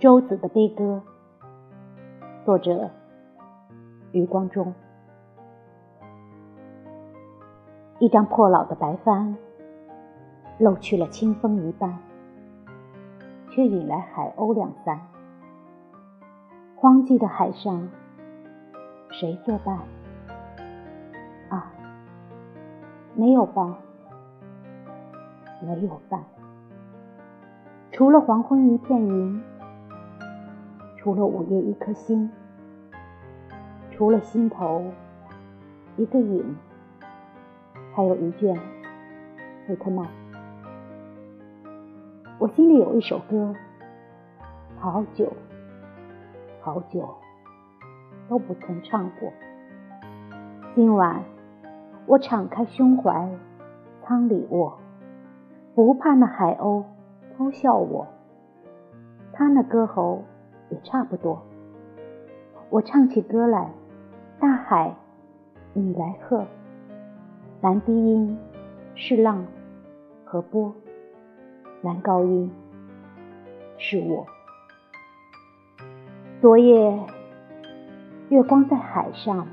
周子的悲歌，作者余光中。一张破老的白帆，漏去了清风一半，却引来海鸥两三。荒寂的海上，谁作伴？啊，没有伴，没有伴。除了黄昏一片云，除了午夜一颗星，除了心头一个影，还有一卷费特曼。我心里有一首歌，好久好久都不曾唱过。今晚我敞开胸怀，舱里卧，不怕那海鸥。偷笑我，他那歌喉也差不多。我唱起歌来，大海你来和，蓝低音是浪和波，蓝高音是我。昨夜月光在海上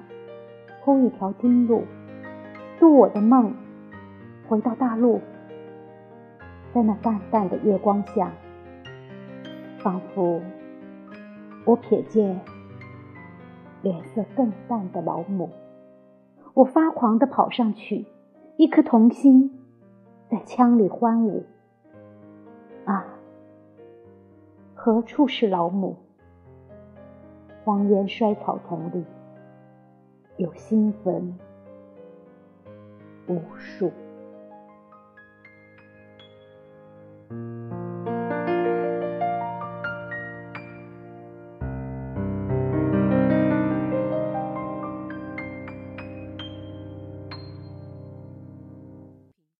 铺一条金路，渡我的梦回到大陆。在那淡淡的月光下，仿佛我瞥见脸色更淡的老母。我发狂地跑上去，一颗童心在枪里欢舞。啊，何处是老母？荒烟衰草丛里，有新坟无数。